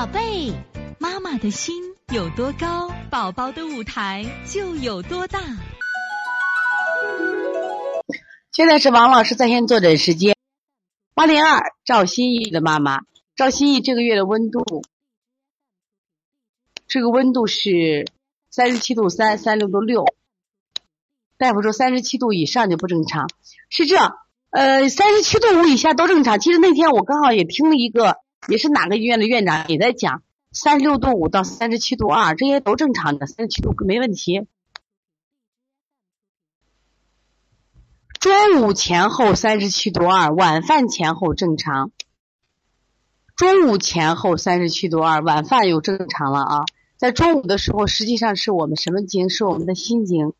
宝贝，妈妈的心有多高，宝宝的舞台就有多大。现在是王老师在线坐诊时间。八零二赵新义的妈妈，赵新义这个月的温度，这个温度是三十七度三，三六度六。大夫说三十七度以上就不正常，是这，呃，三十七度五以下都正常。其实那天我刚好也听了一个。也是哪个医院的院长也在讲，三十六度五到三十七度二，这些都正常的，三十七度没问题。中午前后三十七度二，晚饭前后正常。中午前后三十七度二，晚饭又正常了啊。在中午的时候，实际上是我们什么经？是我们的心经。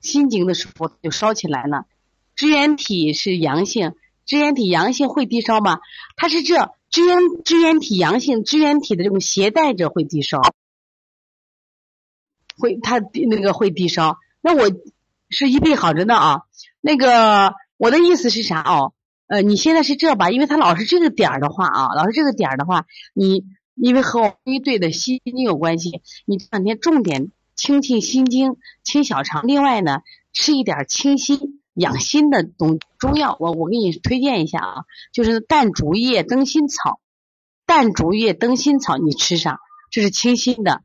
心经的时候就烧起来了，支原体是阳性。支原体阳性会低烧吗？它是这支原支原体阳性，支原体的这种携带者会低烧，会它那个会低烧。那我是一倍好着呢啊。那个我的意思是啥哦？呃，你现在是这吧？因为他老是这个点儿的话啊，老是这个点儿的话，你因为和我一对的心经有关系，你这两天重点清清心经、清小肠，另外呢，吃一点清心。养心的东中药，我我给你推荐一下啊，就是淡竹叶灯心草，淡竹叶灯心草你吃上，这是清心的。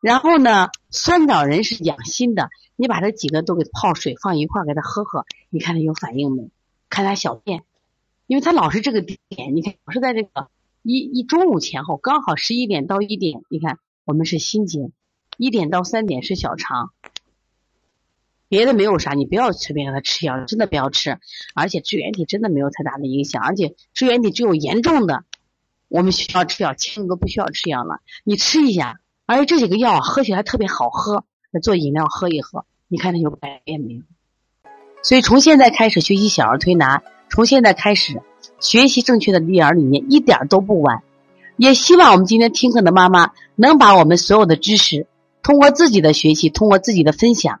然后呢，酸枣仁是养心的，你把这几个都给泡水放一块给他喝喝，你看他有反应没？看他小便，因为他老是这个点，你看老是在这个一一中午前后，刚好十一点到一点，你看我们是心经，一点到三点是小肠。别的没有啥，你不要随便给他吃药，真的不要吃。而且支原体真的没有太大的影响，而且支原体只有严重的，我们需要吃药，轻的都不需要吃药了。你吃一下，而且这几个药喝起来特别好喝，做饮料喝一喝，你看它有改变没有？所以从现在开始学习小儿推拿，从现在开始学习正确的育儿理念，一点都不晚。也希望我们今天听课的妈妈能把我们所有的知识，通过自己的学习，通过自己的分享。